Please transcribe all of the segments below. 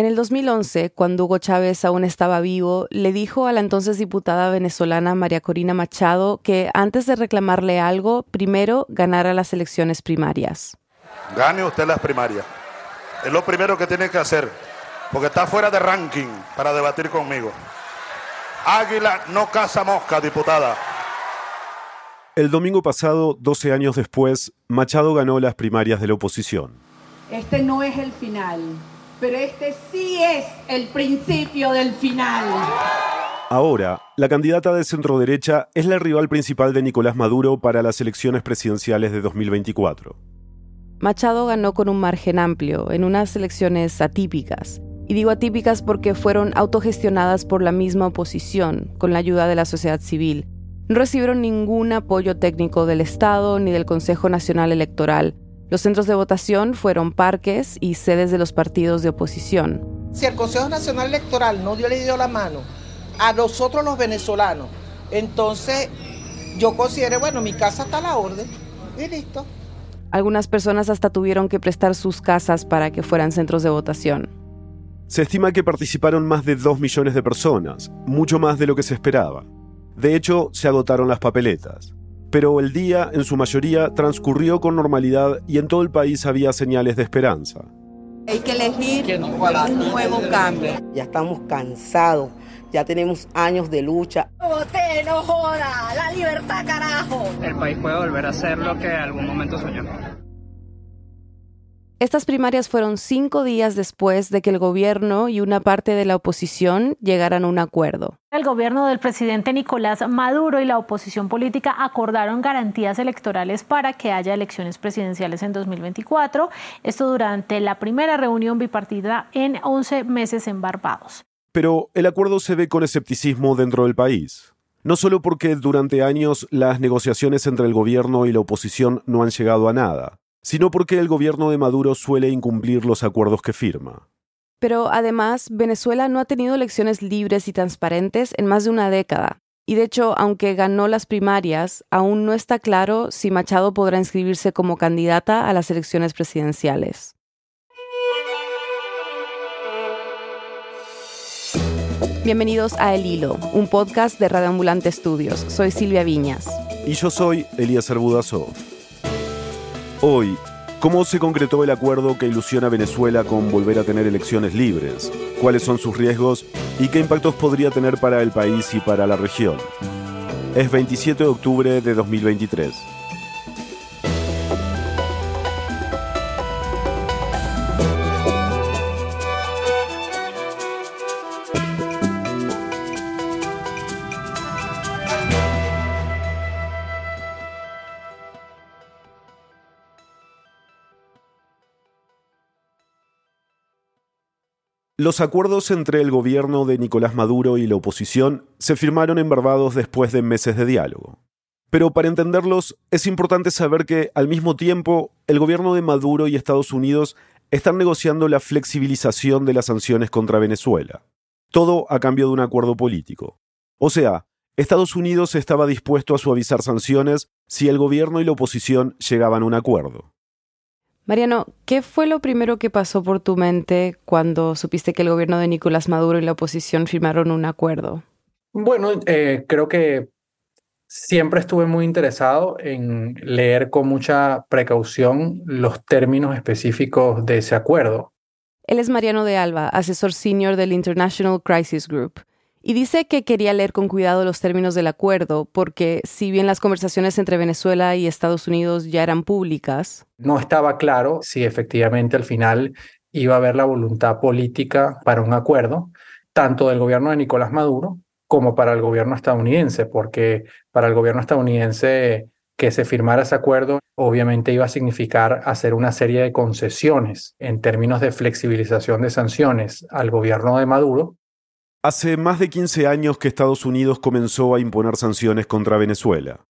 En el 2011, cuando Hugo Chávez aún estaba vivo, le dijo a la entonces diputada venezolana María Corina Machado que antes de reclamarle algo, primero ganara las elecciones primarias. Gane usted las primarias. Es lo primero que tiene que hacer, porque está fuera de ranking para debatir conmigo. Águila no caza mosca, diputada. El domingo pasado, 12 años después, Machado ganó las primarias de la oposición. Este no es el final pero este sí es el principio del final. Ahora, la candidata de centroderecha es la rival principal de Nicolás Maduro para las elecciones presidenciales de 2024. Machado ganó con un margen amplio, en unas elecciones atípicas. Y digo atípicas porque fueron autogestionadas por la misma oposición, con la ayuda de la sociedad civil. No recibieron ningún apoyo técnico del Estado ni del Consejo Nacional Electoral, los centros de votación fueron parques y sedes de los partidos de oposición. Si el Consejo Nacional Electoral no dio, le dio la mano a nosotros los venezolanos, entonces yo consideré, bueno, mi casa está a la orden y listo. Algunas personas hasta tuvieron que prestar sus casas para que fueran centros de votación. Se estima que participaron más de 2 millones de personas, mucho más de lo que se esperaba. De hecho, se agotaron las papeletas pero el día en su mayoría transcurrió con normalidad y en todo el país había señales de esperanza. Hay que elegir un nuevo cambio. Ya estamos cansados, ya tenemos años de lucha. ¡Voté, no joda! ¡La libertad, carajo! El país puede volver a ser lo que en algún momento soñó. Estas primarias fueron cinco días después de que el gobierno y una parte de la oposición llegaran a un acuerdo. El gobierno del presidente Nicolás Maduro y la oposición política acordaron garantías electorales para que haya elecciones presidenciales en 2024, esto durante la primera reunión bipartida en 11 meses en Barbados. Pero el acuerdo se ve con escepticismo dentro del país. No solo porque durante años las negociaciones entre el gobierno y la oposición no han llegado a nada, sino porque el gobierno de Maduro suele incumplir los acuerdos que firma. Pero además, Venezuela no ha tenido elecciones libres y transparentes en más de una década. Y de hecho, aunque ganó las primarias, aún no está claro si Machado podrá inscribirse como candidata a las elecciones presidenciales. Bienvenidos a El Hilo, un podcast de Radio Ambulante Estudios. Soy Silvia Viñas. Y yo soy Elías Budasov. Hoy, ¿cómo se concretó el acuerdo que ilusiona a Venezuela con volver a tener elecciones libres? ¿Cuáles son sus riesgos y qué impactos podría tener para el país y para la región? Es 27 de octubre de 2023. Los acuerdos entre el gobierno de Nicolás Maduro y la oposición se firmaron en Barbados después de meses de diálogo. Pero para entenderlos es importante saber que, al mismo tiempo, el gobierno de Maduro y Estados Unidos están negociando la flexibilización de las sanciones contra Venezuela. Todo a cambio de un acuerdo político. O sea, Estados Unidos estaba dispuesto a suavizar sanciones si el gobierno y la oposición llegaban a un acuerdo. Mariano, ¿qué fue lo primero que pasó por tu mente cuando supiste que el gobierno de Nicolás Maduro y la oposición firmaron un acuerdo? Bueno, eh, creo que siempre estuve muy interesado en leer con mucha precaución los términos específicos de ese acuerdo. Él es Mariano de Alba, asesor senior del International Crisis Group. Y dice que quería leer con cuidado los términos del acuerdo porque si bien las conversaciones entre Venezuela y Estados Unidos ya eran públicas, no estaba claro si efectivamente al final iba a haber la voluntad política para un acuerdo, tanto del gobierno de Nicolás Maduro como para el gobierno estadounidense, porque para el gobierno estadounidense que se firmara ese acuerdo obviamente iba a significar hacer una serie de concesiones en términos de flexibilización de sanciones al gobierno de Maduro Hace más de 15 años que Estados Unidos comenzó a imponer sanciones contra Venezuela.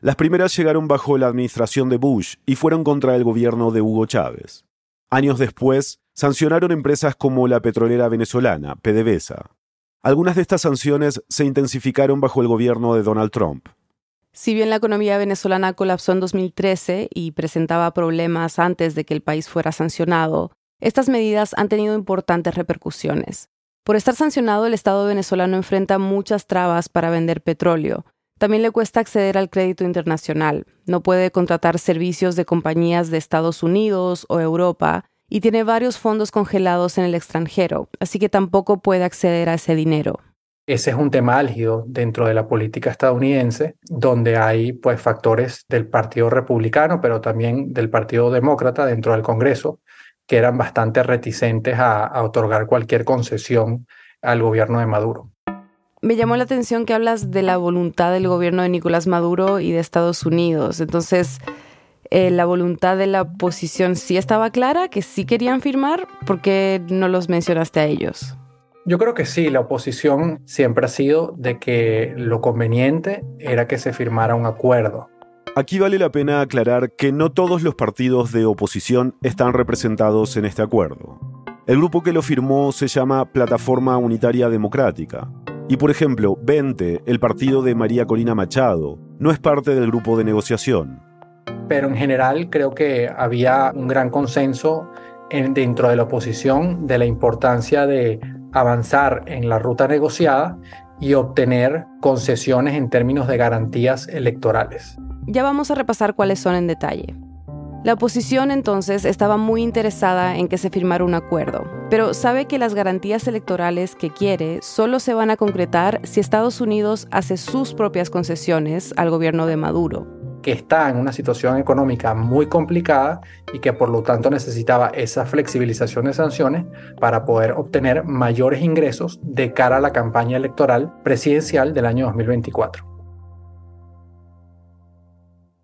Las primeras llegaron bajo la administración de Bush y fueron contra el gobierno de Hugo Chávez. Años después, sancionaron empresas como la petrolera venezolana, PDVSA. Algunas de estas sanciones se intensificaron bajo el gobierno de Donald Trump. Si bien la economía venezolana colapsó en 2013 y presentaba problemas antes de que el país fuera sancionado, Estas medidas han tenido importantes repercusiones. Por estar sancionado, el Estado venezolano enfrenta muchas trabas para vender petróleo. También le cuesta acceder al crédito internacional. No puede contratar servicios de compañías de Estados Unidos o Europa y tiene varios fondos congelados en el extranjero, así que tampoco puede acceder a ese dinero. Ese es un tema álgido dentro de la política estadounidense, donde hay pues factores del Partido Republicano, pero también del Partido Demócrata dentro del Congreso, que eran bastante reticentes a, a otorgar cualquier concesión al gobierno de Maduro. Me llamó la atención que hablas de la voluntad del gobierno de Nicolás Maduro y de Estados Unidos. Entonces, eh, la voluntad de la oposición sí estaba clara, que sí querían firmar, ¿por qué no los mencionaste a ellos? Yo creo que sí, la oposición siempre ha sido de que lo conveniente era que se firmara un acuerdo. Aquí vale la pena aclarar que no todos los partidos de oposición están representados en este acuerdo. El grupo que lo firmó se llama Plataforma Unitaria Democrática. Y por ejemplo, 20, el partido de María Corina Machado, no es parte del grupo de negociación. Pero en general creo que había un gran consenso dentro de la oposición de la importancia de avanzar en la ruta negociada y obtener concesiones en términos de garantías electorales. Ya vamos a repasar cuáles son en detalle. La oposición entonces estaba muy interesada en que se firmara un acuerdo, pero sabe que las garantías electorales que quiere solo se van a concretar si Estados Unidos hace sus propias concesiones al gobierno de Maduro que está en una situación económica muy complicada y que por lo tanto necesitaba esa flexibilización de sanciones para poder obtener mayores ingresos de cara a la campaña electoral presidencial del año 2024.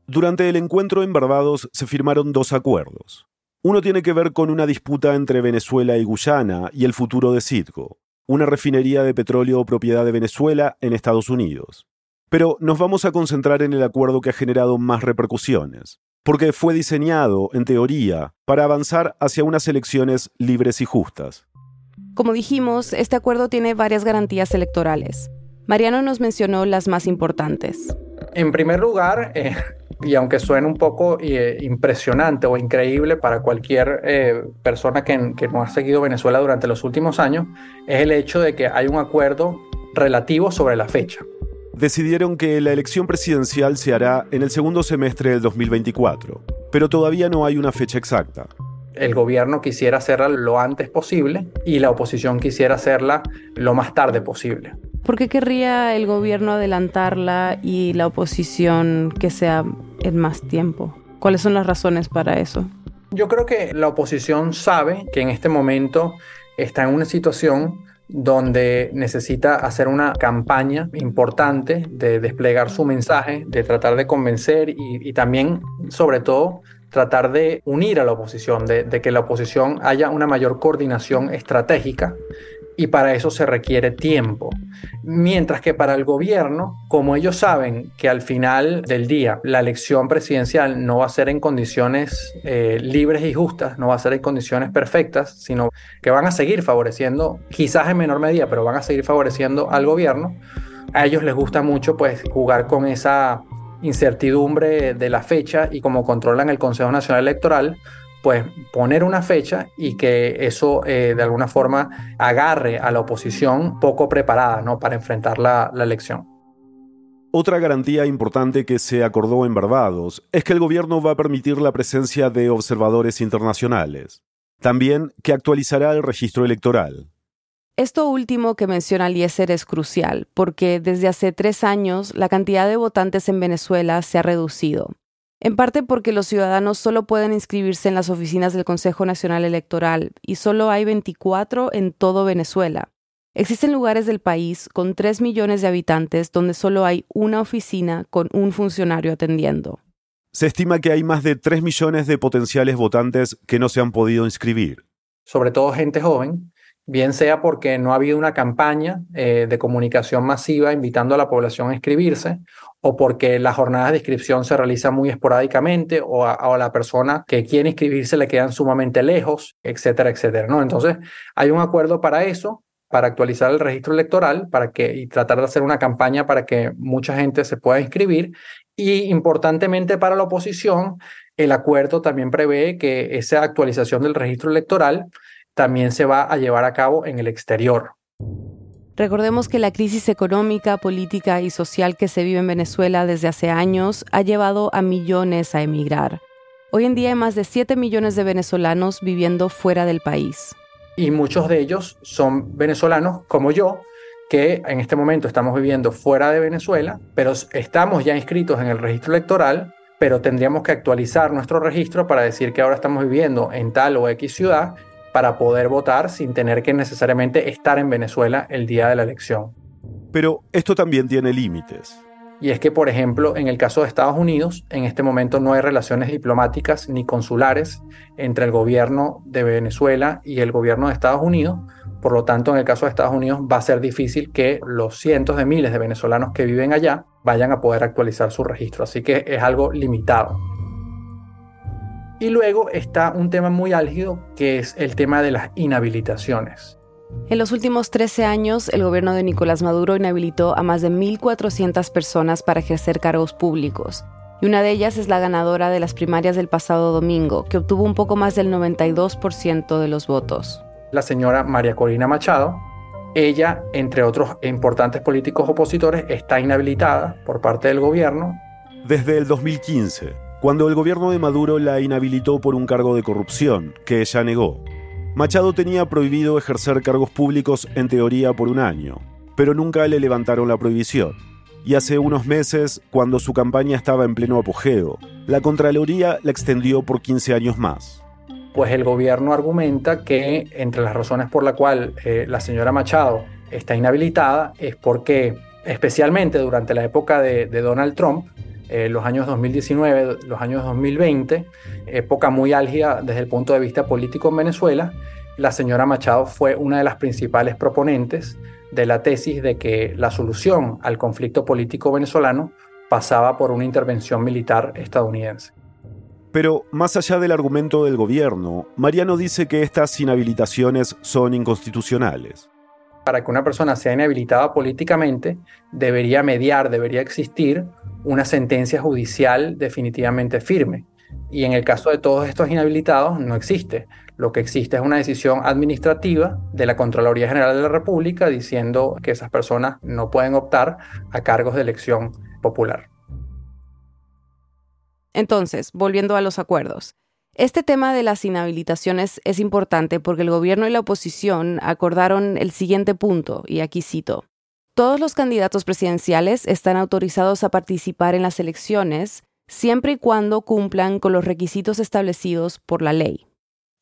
Durante el encuentro en Barbados se firmaron dos acuerdos. Uno tiene que ver con una disputa entre Venezuela y Guyana y el futuro de Citgo, una refinería de petróleo propiedad de Venezuela en Estados Unidos. Pero nos vamos a concentrar en el acuerdo que ha generado más repercusiones, porque fue diseñado, en teoría, para avanzar hacia unas elecciones libres y justas. Como dijimos, este acuerdo tiene varias garantías electorales. Mariano nos mencionó las más importantes. En primer lugar, eh, y aunque suene un poco eh, impresionante o increíble para cualquier eh, persona que, que no ha seguido Venezuela durante los últimos años, es el hecho de que hay un acuerdo relativo sobre la fecha decidieron que la elección presidencial se hará en el segundo semestre del 2024, pero todavía no hay una fecha exacta. El gobierno quisiera hacerla lo antes posible y la oposición quisiera hacerla lo más tarde posible. ¿Por qué querría el gobierno adelantarla y la oposición que sea en más tiempo? ¿Cuáles son las razones para eso? Yo creo que la oposición sabe que en este momento está en una situación donde necesita hacer una campaña importante de desplegar su mensaje, de tratar de convencer y, también, sobre todo, tratar de unir a la oposición, de, que la oposición haya una mayor coordinación estratégica y para eso se requiere tiempo. Mientras que para el gobierno, como ellos saben que al final del día la elección presidencial no va a ser en condiciones eh, libres y justas, no va a ser en condiciones perfectas, sino que van a seguir favoreciendo, quizás en menor medida, pero van a seguir favoreciendo al gobierno, a ellos les gusta mucho pues jugar con esa incertidumbre de la fecha y como controlan el Consejo Nacional Electoral, pues poner una fecha y que eso eh, de alguna forma agarre a la oposición poco preparada ¿no? para enfrentar la, la elección. Otra garantía importante que se acordó en Barbados es que el gobierno va a permitir la presencia de observadores internacionales. También que actualizará el registro electoral. Esto último que menciona Eliezer es crucial, porque desde hace tres años la cantidad de votantes en Venezuela se ha reducido en parte porque los ciudadanos solo pueden inscribirse en las oficinas del Consejo Nacional Electoral y solo hay 24 en todo Venezuela. Existen lugares del país con 3 millones de habitantes donde solo hay una oficina con un funcionario atendiendo. Se estima que hay más de 3 millones de potenciales votantes que no se han podido inscribir. Sobre todo gente joven, bien sea porque no ha habido una campaña eh, de comunicación masiva invitando a la población a inscribirse, o porque las jornadas de inscripción se realizan muy esporádicamente, o a, la persona que quiere inscribirse le quedan sumamente lejos, etcétera, etcétera. ¿no? Entonces, hay un acuerdo para eso, para actualizar el registro electoral para que, y tratar de hacer una campaña para que mucha gente se pueda inscribir. Y importantemente para la oposición, el acuerdo también prevé que esa actualización del registro electoral también se va a llevar a cabo en el exterior. Recordemos que la crisis económica, política y social que se vive en Venezuela desde hace años ha llevado a millones a emigrar. Hoy en día hay más de 7 millones de venezolanos viviendo fuera del país. Y muchos de ellos son venezolanos como yo, que en este momento estamos viviendo fuera de Venezuela, pero estamos ya inscritos en el registro electoral, pero tendríamos que actualizar nuestro registro para decir que ahora estamos viviendo en tal o X ciudad para poder votar sin tener que necesariamente estar en Venezuela el día de la elección. Pero esto también tiene límites. Y es que, por ejemplo, en el caso de Estados Unidos, en este momento no hay relaciones diplomáticas ni consulares entre el gobierno de Venezuela y el gobierno de Estados Unidos. Por lo tanto, en el caso de Estados Unidos va a ser difícil que los cientos de miles de venezolanos que viven allá vayan a poder actualizar su registro. Así que es algo limitado. Y luego está un tema muy álgido que es el tema de las inhabilitaciones. En los últimos 13 años, el gobierno de Nicolás Maduro inhabilitó a más de 1.400 personas para ejercer cargos públicos. Y una de ellas es la ganadora de las primarias del pasado domingo, que obtuvo un poco más del 92% de los votos. La señora María Corina Machado, ella, entre otros importantes políticos opositores, está inhabilitada por parte del gobierno. Desde el 2015 cuando el gobierno de Maduro la inhabilitó por un cargo de corrupción, que ella negó. Machado tenía prohibido ejercer cargos públicos en teoría por un año, pero nunca le levantaron la prohibición. Y hace unos meses, cuando su campaña estaba en pleno apogeo, la Contraloría la extendió por 15 años más. Pues el gobierno argumenta que entre las razones por las cuales eh, la señora Machado está inhabilitada es porque, especialmente durante la época de Donald Trump, eh, los años 2019, los años 2020, época muy álgida desde el punto de vista político en Venezuela, la señora Machado fue una de las principales proponentes de la tesis de que la solución al conflicto político venezolano pasaba por una intervención militar estadounidense. Pero más allá del argumento del gobierno, Mariano dice que estas inhabilitaciones son inconstitucionales. Para que una persona sea inhabilitada políticamente, debería mediar, debería existir una sentencia judicial definitivamente firme. Y en el caso de todos estos inhabilitados no existe. Lo que existe es una decisión administrativa de la Contraloría General de la República diciendo que esas personas no pueden optar a cargos de elección popular. Entonces, volviendo a los acuerdos. Este tema de las inhabilitaciones es importante porque el gobierno y la oposición acordaron el siguiente punto, y aquí cito. Todos los candidatos presidenciales están autorizados a participar en las elecciones siempre y cuando cumplan con los requisitos establecidos por la ley.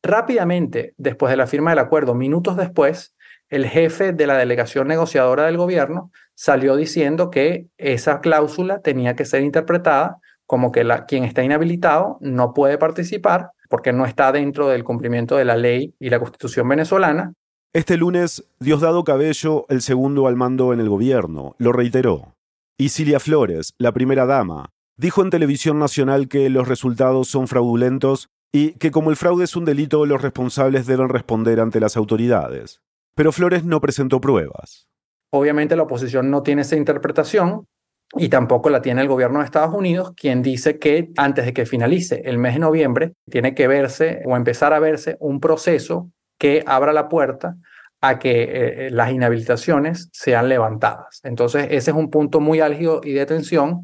Rápidamente, después de la firma del acuerdo, minutos después, el jefe de la delegación negociadora del gobierno salió diciendo que esa cláusula tenía que ser interpretada como que la, quien está inhabilitado no puede participar porque no está dentro del cumplimiento de la ley y la constitución venezolana este lunes, Diosdado Cabello, el segundo al mando en el gobierno, lo reiteró. Y Cilia Flores, la primera dama, dijo en televisión nacional que los resultados son fraudulentos y que como el fraude es un delito, los responsables deben responder ante las autoridades. Pero Flores no presentó pruebas. Obviamente la oposición no tiene esa interpretación y tampoco la tiene el gobierno de Estados Unidos, quien dice que antes de que finalice el mes de noviembre tiene que verse o empezar a verse un proceso que abra la puerta a que eh, eh, las inhabilitaciones sean levantadas. Entonces, ese es un punto muy álgido y de tensión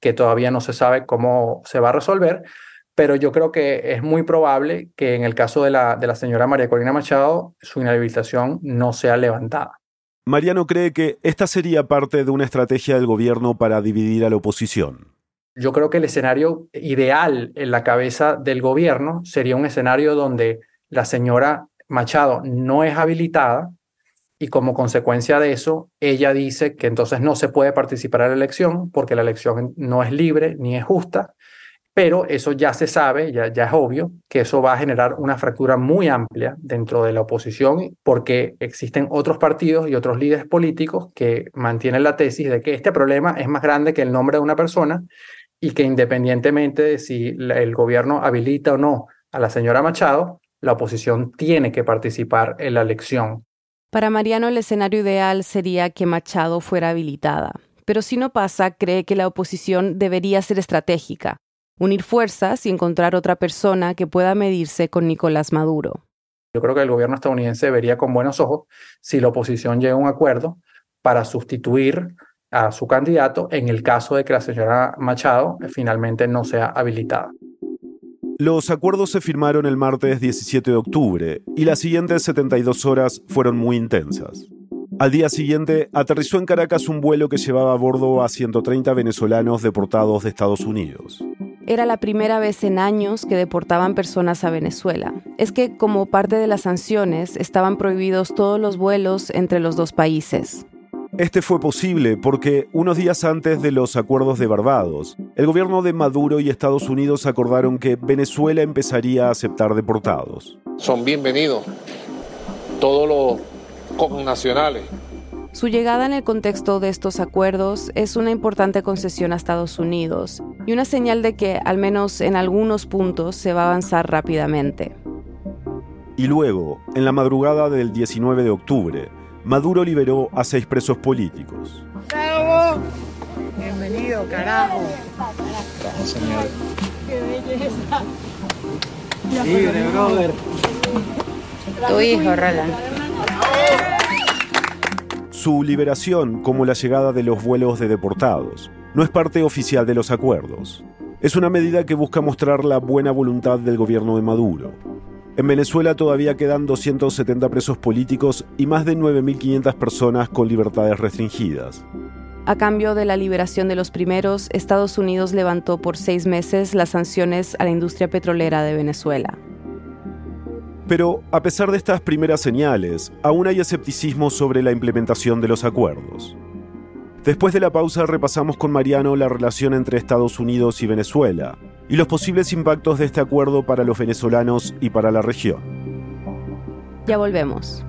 que todavía no se sabe cómo se va a resolver, pero yo creo que es muy probable que en el caso de la, de la señora María Corina Machado, su inhabilitación no sea levantada. Mariano cree que esta sería parte de una estrategia del gobierno para dividir a la oposición. Yo creo que el escenario ideal en la cabeza del gobierno sería un escenario donde la señora Machado no es habilitada y como consecuencia de eso, ella dice que entonces no se puede participar en la elección porque la elección no es libre ni es justa, pero eso ya se sabe, ya, es obvio que eso va a generar una fractura muy amplia dentro de la oposición porque existen otros partidos y otros líderes políticos que mantienen la tesis de que este problema es más grande que el nombre de una persona y que independientemente de si el gobierno habilita o no a la señora Machado, la oposición tiene que participar en la elección. Para Mariano el escenario ideal sería que Machado fuera habilitada, pero si no pasa, cree que la oposición debería ser estratégica, unir fuerzas y encontrar otra persona que pueda medirse con Nicolás Maduro. Yo creo que el gobierno estadounidense vería con buenos ojos si la oposición llega a un acuerdo para sustituir a su candidato en el caso de que la señora Machado finalmente no sea habilitada. Los acuerdos se firmaron el martes 17 de octubre y las siguientes 72 horas fueron muy intensas. Al día siguiente, aterrizó en Caracas un vuelo que llevaba a bordo a 130 venezolanos deportados de Estados Unidos. Era la primera vez en años que deportaban personas a Venezuela. Es que, como parte de las sanciones, estaban prohibidos todos los vuelos entre los dos países. Este fue posible porque unos días antes de los acuerdos de Barbados, el gobierno de Maduro y Estados Unidos acordaron que Venezuela empezaría a aceptar deportados. Son bienvenidos todos los connacionales. Su llegada en el contexto de estos acuerdos es una importante concesión a Estados Unidos y una señal de que, al menos en algunos puntos, se va a avanzar rápidamente. Y luego, en la madrugada del 19 de octubre, Maduro liberó a seis presos políticos. Bienvenido, carajo. Gracias, señor. Qué belleza. Libre, brother. Tu hijo, Roland. Su liberación, como la llegada de los vuelos de deportados, no es parte oficial de los acuerdos. Es una medida que busca mostrar la buena voluntad del gobierno de Maduro. En Venezuela todavía quedan 270 presos políticos y más de 9.500 personas con libertades restringidas. A cambio de la liberación de los primeros, Estados Unidos levantó por seis meses las sanciones a la industria petrolera de Venezuela. Pero a pesar de estas primeras señales, aún hay escepticismo sobre la implementación de los acuerdos. Después de la pausa repasamos con Mariano la relación entre Estados Unidos y Venezuela y los posibles impactos de este acuerdo para los venezolanos y para la región. Ya volvemos.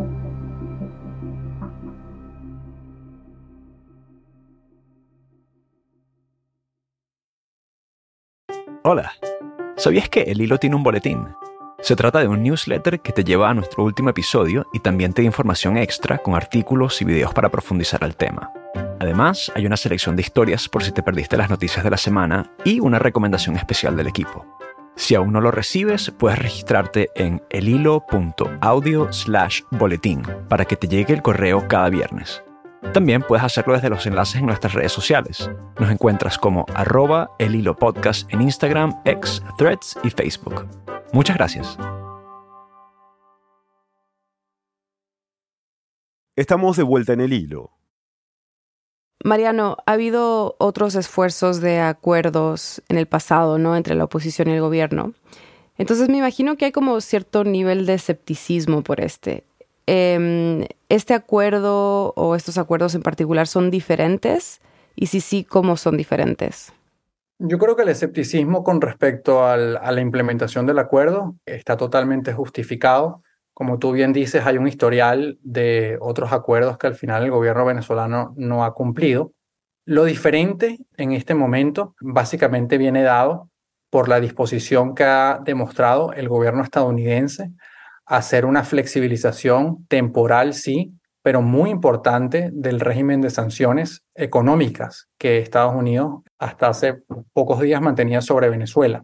Hola, ¿sabías que El Hilo tiene un boletín? Se trata de un newsletter que te lleva a nuestro último episodio y también te da información extra con artículos y videos para profundizar al tema. Además, hay una selección de historias por si te perdiste las noticias de la semana y una recomendación especial del equipo. Si aún no lo recibes, puedes registrarte en elhilo.audio slash boletín para que te llegue el correo cada viernes. También puedes hacerlo desde los enlaces en nuestras redes sociales. Nos encuentras como arroba el hilo podcast en Instagram, X, Threads y Facebook. Muchas gracias. Estamos de vuelta en el hilo. Mariano, ha habido otros esfuerzos de acuerdos en el pasado, ¿no? Entre la oposición y el gobierno. Entonces me imagino que hay como cierto nivel de escepticismo por este. Em, ¿Este acuerdo o estos acuerdos en particular son diferentes? Y si sí, ¿cómo son diferentes? Yo creo que el escepticismo con respecto a la implementación del acuerdo está totalmente justificado. Como tú bien dices, hay un historial de otros acuerdos que al final el gobierno venezolano no ha cumplido. Lo diferente en este momento básicamente viene dado por la disposición que ha demostrado el gobierno estadounidense a hacer una flexibilización temporal, sí, pero muy importante del régimen de sanciones económicas que Estados Unidos hasta hace pocos días mantenía sobre Venezuela.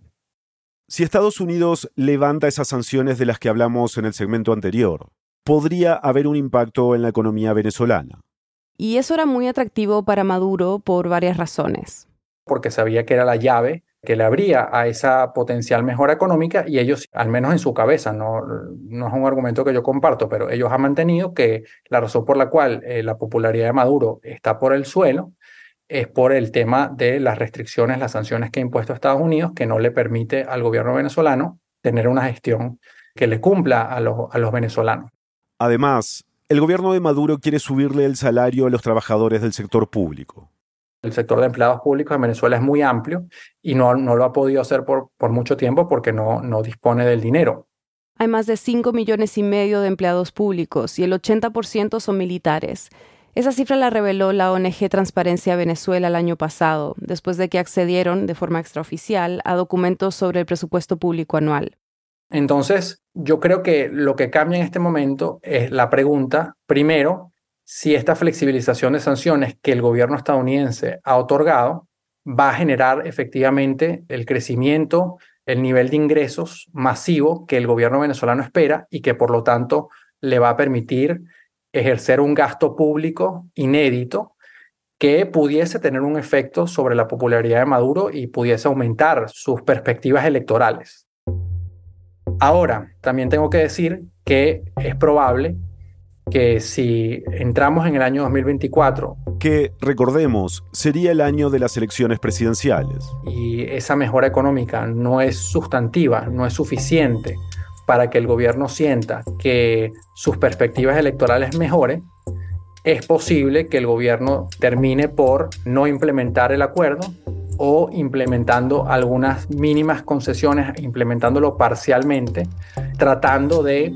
Si Estados Unidos levanta esas sanciones de las que hablamos en el segmento anterior, podría haber un impacto en la economía venezolana. Y eso era muy atractivo para Maduro por varias razones. Porque sabía que era la llave que le abría a esa potencial mejora económica y ellos, al menos en su cabeza, no, no es un argumento que yo comparto, pero ellos han mantenido que la razón por la cual eh, la popularidad de Maduro está por el suelo es por el tema de las restricciones, las sanciones que ha impuesto Estados Unidos, que no le permite al gobierno venezolano tener una gestión que le cumpla a los, a los venezolanos. Además, el gobierno de Maduro quiere subirle el salario a los trabajadores del sector público. El sector de empleados públicos en Venezuela es muy amplio y no, no lo ha podido hacer por, por mucho tiempo porque no, no dispone del dinero. Hay más de 5 millones y medio de empleados públicos y el 80% son militares. Esa cifra la reveló la ONG Transparencia Venezuela el año pasado, después de que accedieron de forma extraoficial a documentos sobre el presupuesto público anual. Entonces, yo creo que lo que cambia en este momento es la pregunta, primero, si esta flexibilización de sanciones que el gobierno estadounidense ha otorgado va a generar efectivamente el crecimiento, el nivel de ingresos masivo que el gobierno venezolano espera y que por lo tanto le va a permitir ejercer un gasto público inédito que pudiese tener un efecto sobre la popularidad de Maduro y pudiese aumentar sus perspectivas electorales. Ahora, también tengo que decir que es probable que si entramos en el año 2024... Que, recordemos, sería el año de las elecciones presidenciales. Y esa mejora económica no es sustantiva, no es suficiente para que el gobierno sienta que sus perspectivas electorales mejoren, es posible que el gobierno termine por no implementar el acuerdo o implementando algunas mínimas concesiones, implementándolo parcialmente, tratando de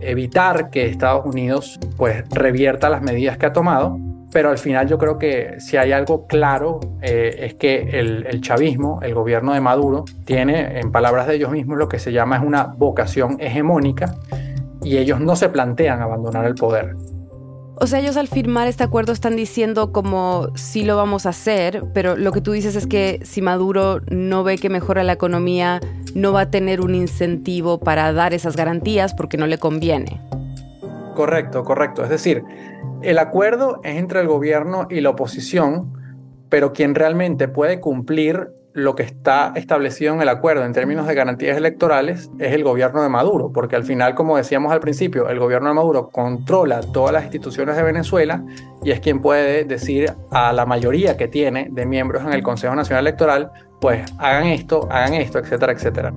evitar que Estados Unidos pues revierta las medidas que ha tomado, pero al final yo creo que si hay algo claro eh, es que el, el, chavismo, el gobierno de Maduro, tiene, en palabras de ellos mismos, lo que se llama es una vocación hegemónica y ellos no se plantean abandonar el poder. O sea, ellos al firmar este acuerdo están diciendo como sí lo vamos a hacer, pero lo que tú dices es que si Maduro no ve que mejora la economía, no va a tener un incentivo para dar esas garantías porque no le conviene. Correcto, correcto. Es decir, el acuerdo es entre el gobierno y la oposición, pero quien realmente puede cumplir lo que está establecido en el acuerdo en términos de garantías electorales es el gobierno de Maduro, porque al final, como decíamos al principio, el gobierno de Maduro controla todas las instituciones de Venezuela y es quien puede decir a la mayoría que tiene de miembros en el Consejo Nacional Electoral, pues hagan esto, hagan esto, etcétera, etcétera.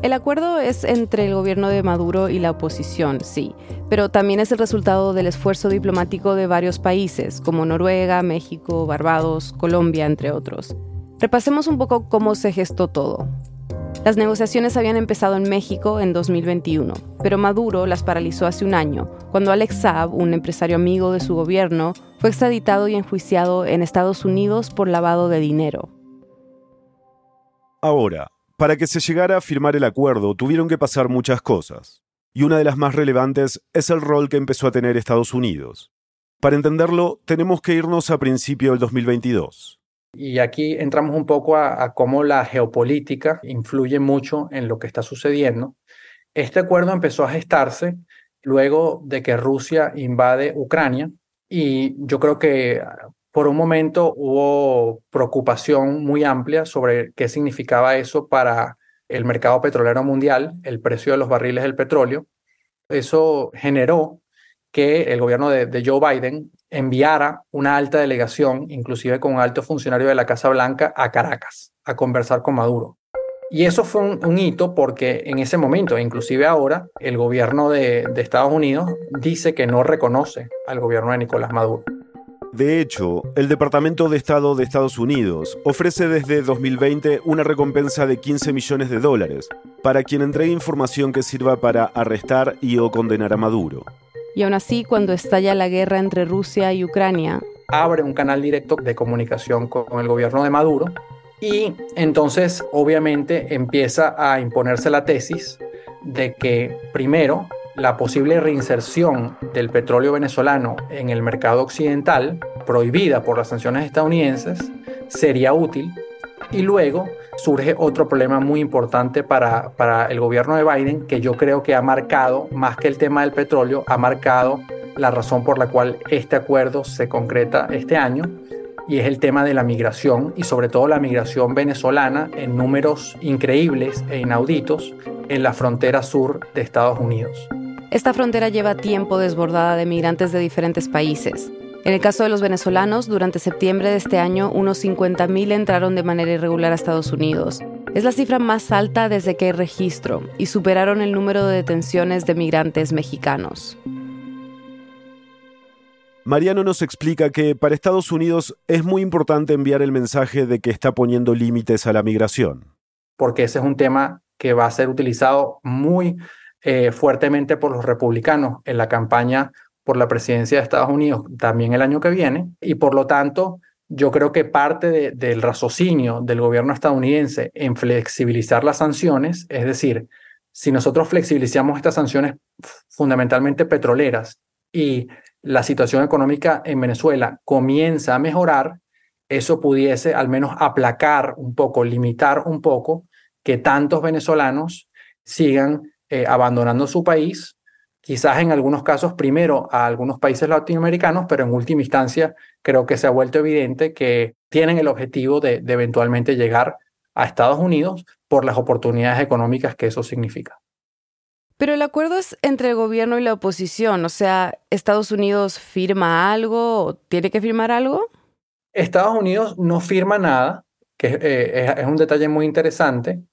El acuerdo es entre el gobierno de Maduro y la oposición, sí, pero también es el resultado del esfuerzo diplomático de varios países, como Noruega, México, Barbados, Colombia, entre otros. Repasemos un poco cómo se gestó todo. Las negociaciones habían empezado en México en 2021, pero Maduro las paralizó hace un año, cuando Alex Saab, un empresario amigo de su gobierno, fue extraditado y enjuiciado en Estados Unidos por lavado de dinero. Ahora, para que se llegara a firmar el acuerdo tuvieron que pasar muchas cosas, y una de las más relevantes es el rol que empezó a tener Estados Unidos. Para entenderlo, tenemos que irnos a principio del 2022. Y aquí entramos un poco a, cómo la geopolítica influye mucho en lo que está sucediendo. Este acuerdo empezó a gestarse luego de que Rusia invade Ucrania y yo creo que por un momento hubo preocupación muy amplia sobre qué significaba eso para el mercado petrolero mundial, el precio de los barriles del petróleo. Eso generó que el gobierno de, Joe Biden enviara una alta delegación, inclusive con un alto funcionario de la Casa Blanca, a Caracas a conversar con Maduro. Y eso fue un, hito porque en ese momento, inclusive ahora, el gobierno de Estados Unidos dice que no reconoce al gobierno de Nicolás Maduro. De hecho, el Departamento de Estado de Estados Unidos ofrece desde 2020 una recompensa de 15 millones de dólares para quien entregue información que sirva para arrestar y o condenar a Maduro. Y aún así, cuando estalla la guerra entre Rusia y Ucrania, abre un canal directo de comunicación con el gobierno de Maduro y entonces obviamente empieza a imponerse la tesis de que primero la posible reinserción del petróleo venezolano en el mercado occidental, prohibida por las sanciones estadounidenses, sería útil y luego surge otro problema muy importante para, para el gobierno de Biden, que yo creo que ha marcado, más que el tema del petróleo, ha marcado la razón por la cual este acuerdo se concreta este año, y es el tema de la migración, y sobre todo la migración venezolana en números increíbles e inauditos en la frontera sur de Estados Unidos. Esta frontera lleva tiempo desbordada de migrantes de diferentes países. En el caso de los venezolanos, durante septiembre de este año, unos 50.000 entraron de manera irregular a Estados Unidos. Es la cifra más alta desde que hay registro y superaron el número de detenciones de migrantes mexicanos. Mariano nos explica que para Estados Unidos es muy importante enviar el mensaje de que está poniendo límites a la migración. Porque ese es un tema que va a ser utilizado muy eh, fuertemente por los republicanos en la campaña por la presidencia de Estados Unidos también el año que viene. Y por lo tanto yo creo que parte del raciocinio del gobierno estadounidense en flexibilizar las sanciones, es decir, si nosotros flexibilizamos estas sanciones fundamentalmente petroleras y la situación económica en Venezuela comienza a mejorar, eso pudiese al menos aplacar un poco, limitar un poco que tantos venezolanos sigan eh, abandonando su país, quizás en algunos casos primero a algunos países latinoamericanos, pero en última instancia creo que se ha vuelto evidente que tienen el objetivo de, de eventualmente llegar a Estados Unidos por las oportunidades económicas que eso significa. Pero el acuerdo es entre el gobierno y la oposición, o sea, ¿Estados Unidos firma algo o tiene que firmar algo? Estados Unidos no firma nada, que eh, es, un detalle muy interesante.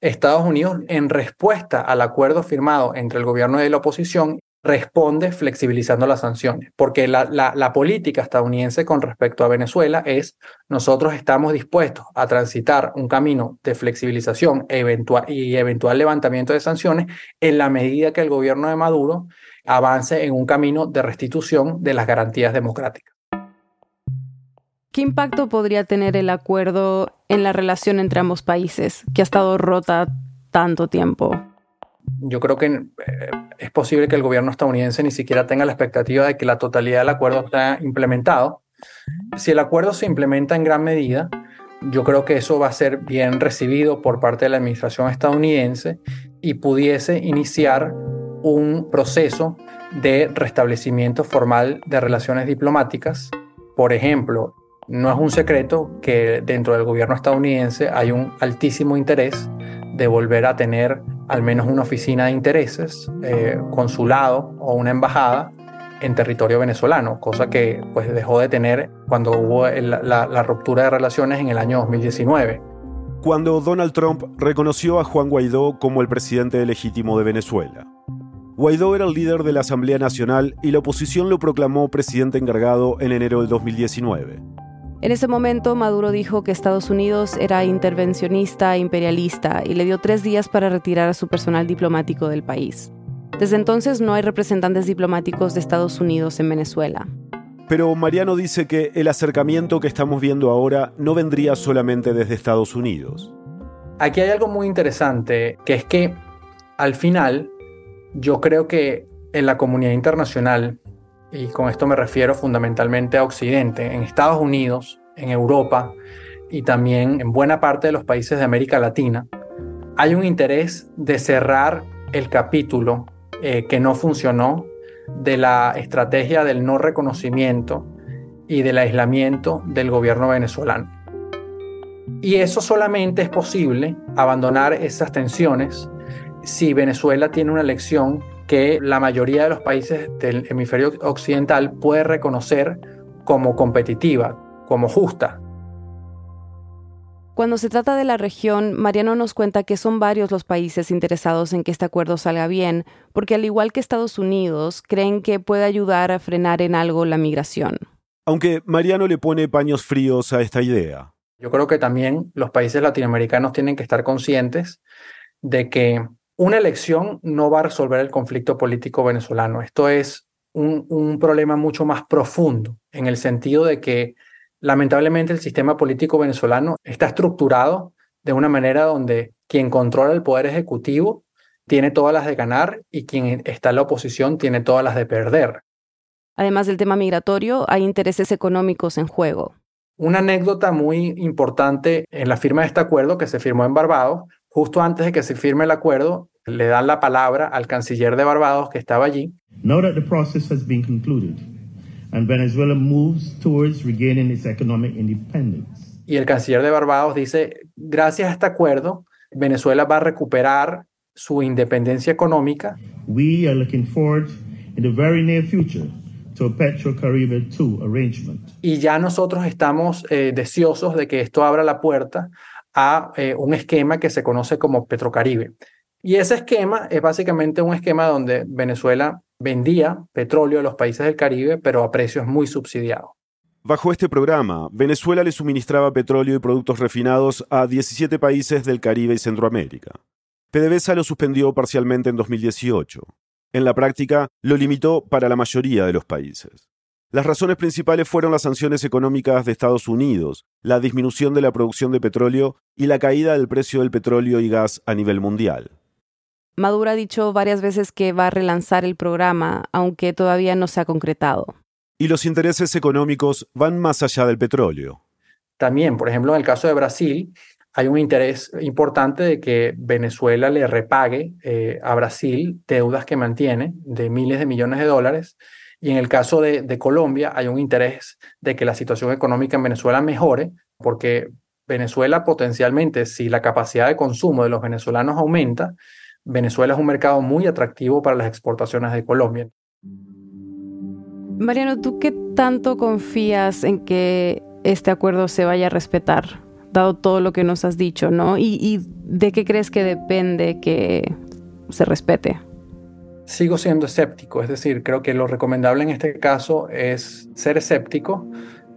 Estados Unidos, en respuesta al acuerdo firmado entre el gobierno y la oposición, responde flexibilizando las sanciones, porque la, la, política estadounidense con respecto a Venezuela es nosotros estamos dispuestos a transitar un camino de flexibilización y eventual levantamiento de sanciones en la medida que el gobierno de Maduro avance en un camino de restitución de las garantías democráticas. ¿Qué impacto podría tener el acuerdo en la relación entre ambos países, que ha estado rota tanto tiempo? Yo creo que eh, es posible que el gobierno estadounidense ni siquiera tenga la expectativa de que la totalidad del acuerdo esté implementado. Si el acuerdo se implementa en gran medida, yo creo que eso va a ser bien recibido por parte de la administración estadounidense y pudiese iniciar un proceso de restablecimiento formal de relaciones diplomáticas. Por ejemplo, no es un secreto que dentro del gobierno estadounidense hay un altísimo interés de volver a tener al menos una oficina de intereses, eh, consulado o una embajada en territorio venezolano, cosa que pues dejó de tener cuando hubo la, la ruptura de relaciones en el año 2019. Cuando Donald Trump reconoció a Juan Guaidó como el presidente legítimo de Venezuela. Guaidó era el líder de la Asamblea Nacional y la oposición lo proclamó presidente encargado en enero del 2019. En ese momento, Maduro dijo que Estados Unidos era intervencionista e imperialista y le dio tres días para retirar a su personal diplomático del país. Desde entonces no hay representantes diplomáticos de Estados Unidos en Venezuela. Pero Mariano dice que el acercamiento que estamos viendo ahora no vendría solamente desde Estados Unidos. Aquí hay algo muy interesante, que es que al final yo creo que en la comunidad internacional y con esto me refiero fundamentalmente a Occidente, en Estados Unidos, en Europa y también en buena parte de los países de América Latina, hay un interés de cerrar el capítulo eh, que no funcionó de la estrategia del no reconocimiento y del aislamiento del gobierno venezolano. Y eso solamente es posible, abandonar esas tensiones, si Venezuela tiene una elección que la mayoría de los países del hemisferio occidental puede reconocer como competitiva, como justa. Cuando se trata de la región, Mariano nos cuenta que son varios los países interesados en que este acuerdo salga bien, porque al igual que Estados Unidos, creen que puede ayudar a frenar en algo la migración. Aunque Mariano le pone paños fríos a esta idea. Yo creo que también los países latinoamericanos tienen que estar conscientes de que una elección no va a resolver el conflicto político venezolano. Esto es un, problema mucho más profundo, en el sentido de que lamentablemente el sistema político venezolano está estructurado de una manera donde quien controla el poder ejecutivo tiene todas las de ganar y quien está en la oposición tiene todas las de perder. Además del tema migratorio, hay intereses económicos en juego. Una anécdota muy importante en la firma de este acuerdo que se firmó en Barbados, justo antes de que se firme el acuerdo, le dan la palabra al canciller de Barbados que estaba allí. Now that the process has been concluded and Venezuela moves towards regaining its economic independence. Y el canciller de Barbados dice, gracias a este acuerdo, Venezuela va a recuperar su independencia económica. We are looking forward in the very near future to a Petro-Caribe II arrangement. Y ya nosotros estamos eh, deseosos de que esto abra la puerta a eh, un esquema que se conoce como Petrocaribe. Y ese esquema es básicamente un esquema donde Venezuela vendía petróleo a los países del Caribe, pero a precios muy subsidiados. Bajo este programa, Venezuela le suministraba petróleo y productos refinados a 17 países del Caribe y Centroamérica. PDVSA lo suspendió parcialmente en 2018. En la práctica, lo limitó para la mayoría de los países. Las razones principales fueron las sanciones económicas de Estados Unidos, la disminución de la producción de petróleo y la caída del precio del petróleo y gas a nivel mundial. Maduro ha dicho varias veces que va a relanzar el programa, aunque todavía no se ha concretado. Y los intereses económicos van más allá del petróleo. también, por ejemplo, en el caso de Brasil, hay un interés importante de que Venezuela le repague eh, a Brasil deudas que mantiene de miles de millones de dólares. Y en el caso de, de, Colombia hay un interés de que la situación económica en Venezuela mejore, porque Venezuela potencialmente, si la capacidad de consumo de los venezolanos aumenta, Venezuela es un mercado muy atractivo para las exportaciones de Colombia. Mariano, ¿tú qué tanto confías en que este acuerdo se vaya a respetar? dado todo lo que nos has dicho, ¿no? ¿Y, de qué crees que depende que se respete? Sigo siendo escéptico, es decir, creo que lo recomendable en este caso es ser escéptico,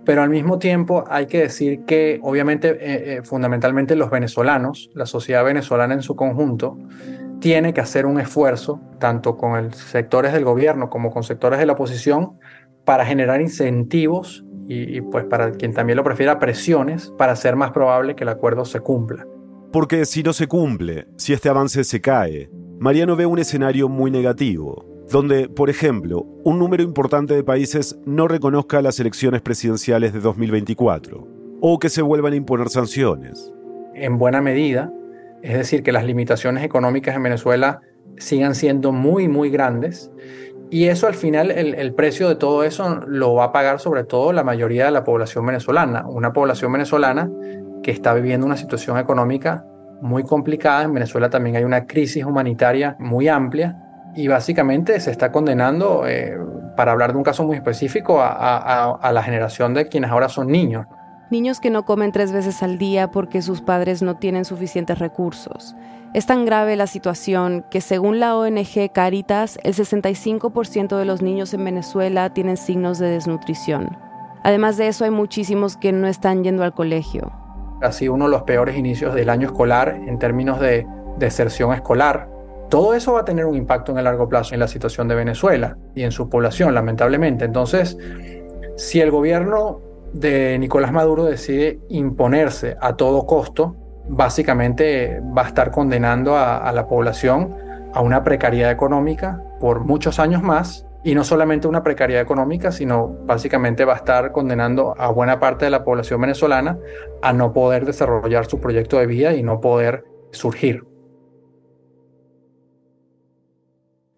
pero al mismo tiempo hay que decir que obviamente eh, eh, fundamentalmente los venezolanos, la sociedad venezolana en su conjunto, tiene que hacer un esfuerzo, tanto con sectores del gobierno como con sectores de la oposición, para generar incentivos y, pues para quien también lo prefiera, presiones para hacer más probable que el acuerdo se cumpla. Porque si no se cumple, si este avance se cae, Mariano ve un escenario muy negativo, donde, por ejemplo, un número importante de países no reconozca las elecciones presidenciales de 2024, o que se vuelvan a imponer sanciones. En buena medida, es decir, que las limitaciones económicas en Venezuela sigan siendo muy, muy grandes y eso al final, el, precio de todo eso lo va a pagar sobre todo la mayoría de la población venezolana. Una población venezolana que está viviendo una situación económica muy complicada. En Venezuela también hay una crisis humanitaria muy amplia y básicamente se está condenando, eh, para hablar de un caso muy específico, a la generación de quienes ahora son niños. Niños que no comen tres veces al día porque sus padres no tienen suficientes recursos es tan grave la situación que según la ONG Caritas, el 65% de los niños en Venezuela tienen signos de desnutrición. Además de eso, hay muchísimos que no están yendo al colegio. Ha sido uno de los peores inicios del año escolar en términos de deserción escolar. Todo eso va a tener un impacto en el largo plazo en la situación de Venezuela y en su población, lamentablemente. Entonces, si el gobierno de Nicolás Maduro decide imponerse a todo costo, básicamente va a estar condenando a, la población a una precariedad económica por muchos años más y no solamente una precariedad económica, sino básicamente va a estar condenando a buena parte de la población venezolana a no poder desarrollar su proyecto de vida y no poder surgir.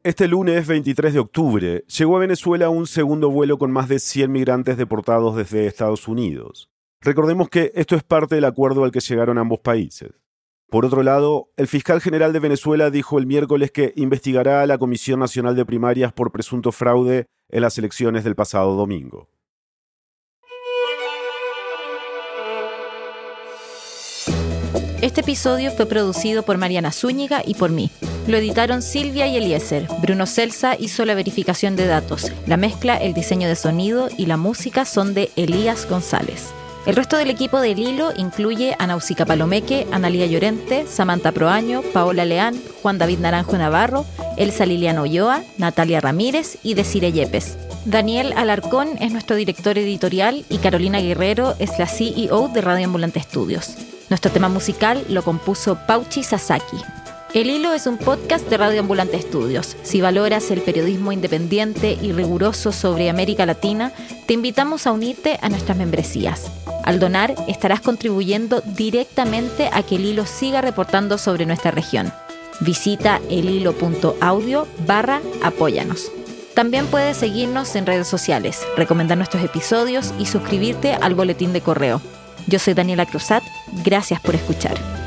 Este lunes 23 de octubre llegó a Venezuela un segundo vuelo con más de 100 migrantes deportados desde Estados Unidos. Recordemos que esto es parte del acuerdo al que llegaron ambos países. Por otro lado, el fiscal general de Venezuela dijo el miércoles que investigará a la Comisión Nacional de Primarias por presunto fraude en las elecciones del pasado domingo. Este episodio fue producido por Mariana Zúñiga y por mí. Lo editaron Silvia y Eliezer. Bruno Celsa hizo la verificación de datos. La mezcla, el diseño de sonido y la música son de Elías González. El resto del equipo del Hilo incluye a Nausica Palomeque, Analía Llorente, Samantha Proaño, Paola Leán, Juan David Naranjo Navarro, Elsa Liliana Ulloa, Natalia Ramírez y Desire Yepes. Daniel Alarcón es nuestro director editorial y Carolina Guerrero es la CEO de Radio Ambulante Estudios. Nuestro tema musical lo compuso Pauchi Sasaki. El Hilo es un podcast de Radio Ambulante Estudios. Si valoras el periodismo independiente y riguroso sobre América Latina, te invitamos a unirte a nuestras membresías. Al donar, estarás contribuyendo directamente a que el hilo siga reportando sobre nuestra región. Visita elhilo.audio barra apóyanos. También puedes seguirnos en redes sociales, recomendar nuestros episodios y suscribirte al boletín de correo. Yo soy Daniela Cruzat, gracias por escuchar.